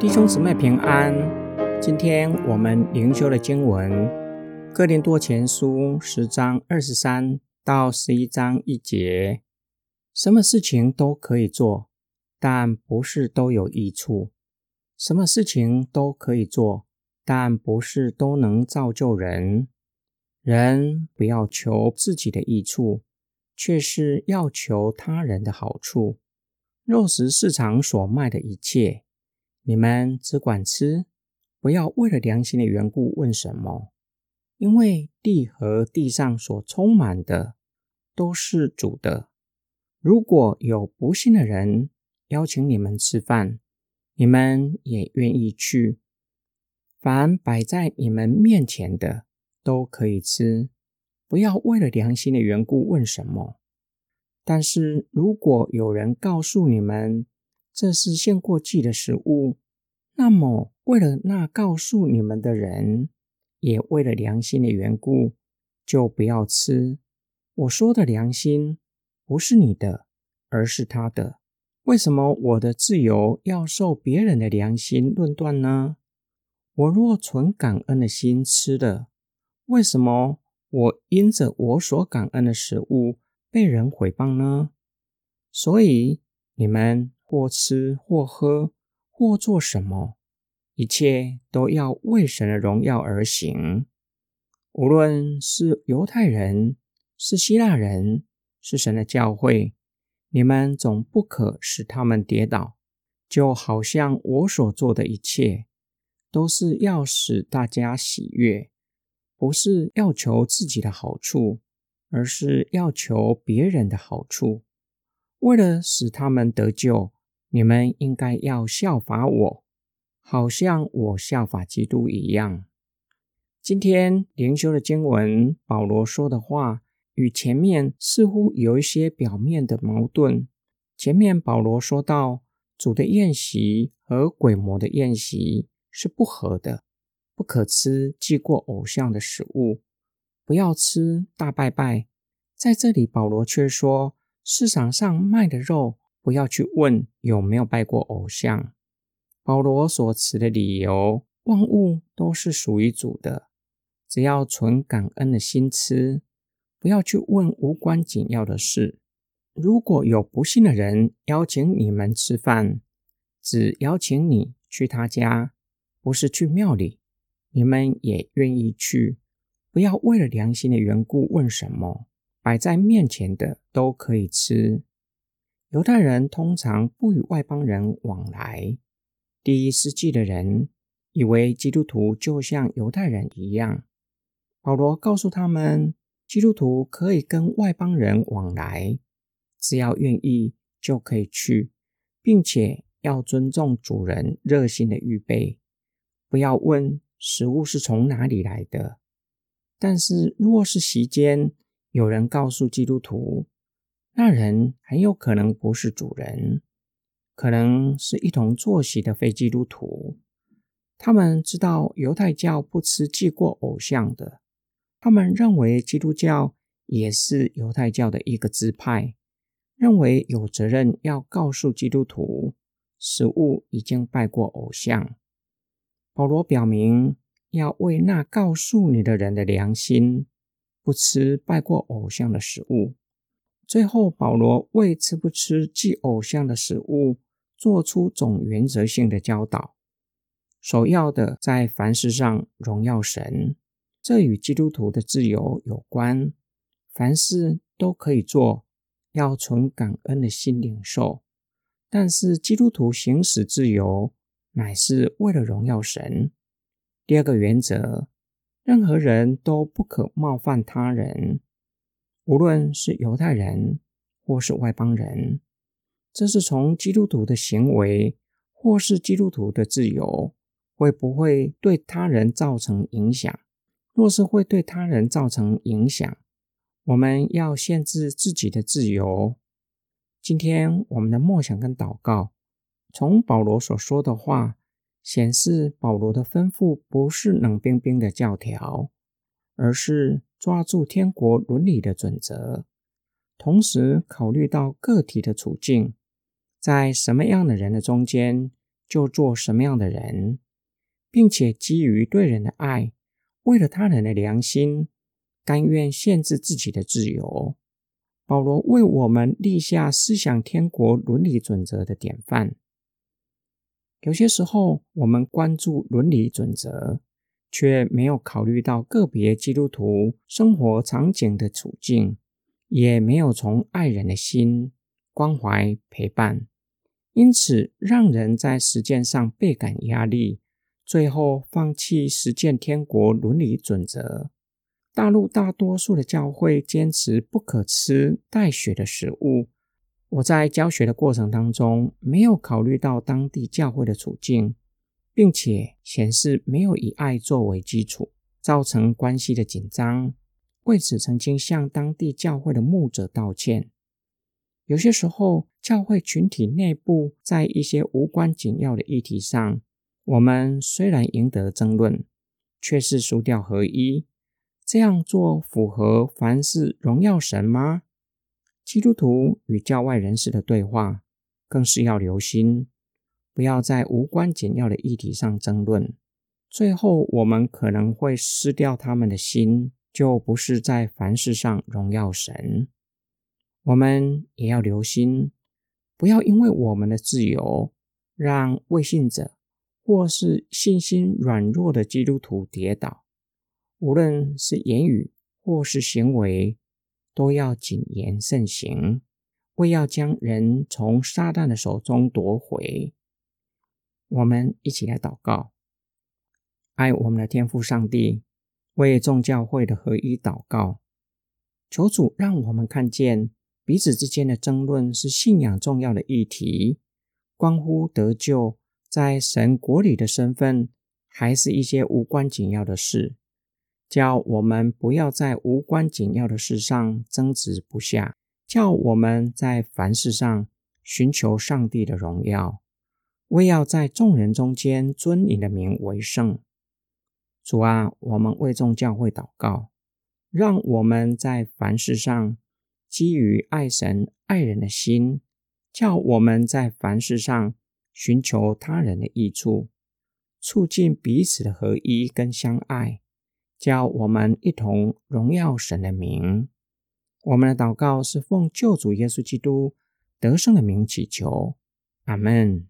弟兄姊妹平安，今天我们灵修的经文《哥林多前书》十章二十三到十一章一节：什么事情都可以做，但不是都有益处；什么事情都可以做。但不是都能造就人。人不要求自己的益处，却是要求他人的好处。肉食市场所卖的一切，你们只管吃，不要为了良心的缘故问什么，因为地和地上所充满的都是主的。如果有不幸的人邀请你们吃饭，你们也愿意去。凡摆在你们面前的都可以吃，不要为了良心的缘故问什么。但是如果有人告诉你们这是献过祭的食物，那么为了那告诉你们的人，也为了良心的缘故，就不要吃。我说的良心不是你的，而是他的。为什么我的自由要受别人的良心论断呢？我若存感恩的心吃的，为什么我因着我所感恩的食物被人毁谤呢？所以你们或吃或喝或做什么，一切都要为神的荣耀而行。无论是犹太人，是希腊人，是神的教会，你们总不可使他们跌倒，就好像我所做的一切。都是要使大家喜悦，不是要求自己的好处，而是要求别人的好处。为了使他们得救，你们应该要效法我，好像我效法基督一样。今天灵修的经文，保罗说的话与前面似乎有一些表面的矛盾。前面保罗说到主的宴席和鬼魔的宴席。是不合的，不可吃祭过偶像的食物，不要吃大拜拜。在这里，保罗却说，市场上卖的肉，不要去问有没有拜过偶像。保罗所持的理由，万物都是属于主的，只要存感恩的心吃，不要去问无关紧要的事。如果有不幸的人邀请你们吃饭，只邀请你去他家。不是去庙里，你们也愿意去。不要为了良心的缘故问什么，摆在面前的都可以吃。犹太人通常不与外邦人往来。第一世纪的人以为基督徒就像犹太人一样。保罗告诉他们，基督徒可以跟外邦人往来，只要愿意就可以去，并且要尊重主人热心的预备。不要问食物是从哪里来的，但是若是席间有人告诉基督徒，那人很有可能不是主人，可能是一同坐席的非基督徒。他们知道犹太教不吃祭过偶像的，他们认为基督教也是犹太教的一个支派，认为有责任要告诉基督徒，食物已经拜过偶像。保罗表明要为那告诉你的人的良心，不吃拜过偶像的食物。最后，保罗为吃不吃祭偶像的食物做出总原则性的教导。首要的，在凡事上荣耀神，这与基督徒的自由有关。凡事都可以做，要存感恩的心领受。但是，基督徒行使自由。乃是为了荣耀神。第二个原则，任何人都不可冒犯他人，无论是犹太人或是外邦人。这是从基督徒的行为或是基督徒的自由，会不会对他人造成影响？若是会对他人造成影响，我们要限制自己的自由。今天我们的梦想跟祷告。从保罗所说的话显示，保罗的吩咐不是冷冰冰的教条，而是抓住天国伦理的准则。同时考虑到个体的处境，在什么样的人的中间就做什么样的人，并且基于对人的爱，为了他人的良心，甘愿限制自己的自由。保罗为我们立下思想天国伦理准则的典范。有些时候，我们关注伦理准则，却没有考虑到个别基督徒生活场景的处境，也没有从爱人的心关怀陪伴，因此让人在实践上倍感压力，最后放弃实践天国伦理准则。大陆大多数的教会坚持不可吃带血的食物。我在教学的过程当中，没有考虑到当地教会的处境，并且显示没有以爱作为基础，造成关系的紧张。为此，曾经向当地教会的牧者道歉。有些时候，教会群体内部在一些无关紧要的议题上，我们虽然赢得争论，却是输掉合一。这样做符合凡事荣耀神吗？基督徒与教外人士的对话更是要留心，不要在无关紧要的议题上争论，最后我们可能会失掉他们的心，就不是在凡事上荣耀神。我们也要留心，不要因为我们的自由，让未信者或是信心软弱的基督徒跌倒。无论是言语或是行为，都要谨言慎行，为要将人从撒旦的手中夺回。我们一起来祷告，爱我们的天父上帝，为众教会的合一祷告，求主让我们看见彼此之间的争论是信仰重要的议题，关乎得救在神国里的身份，还是一些无关紧要的事。叫我们不要在无关紧要的事上争执不下，叫我们在凡事上寻求上帝的荣耀，为要在众人中间尊你的名为圣。主啊，我们为众教会祷告，让我们在凡事上基于爱神爱人的心，叫我们在凡事上寻求他人的益处，促进彼此的合一跟相爱。叫我们一同荣耀神的名。我们的祷告是奉救主耶稣基督得胜的名祈求，阿门。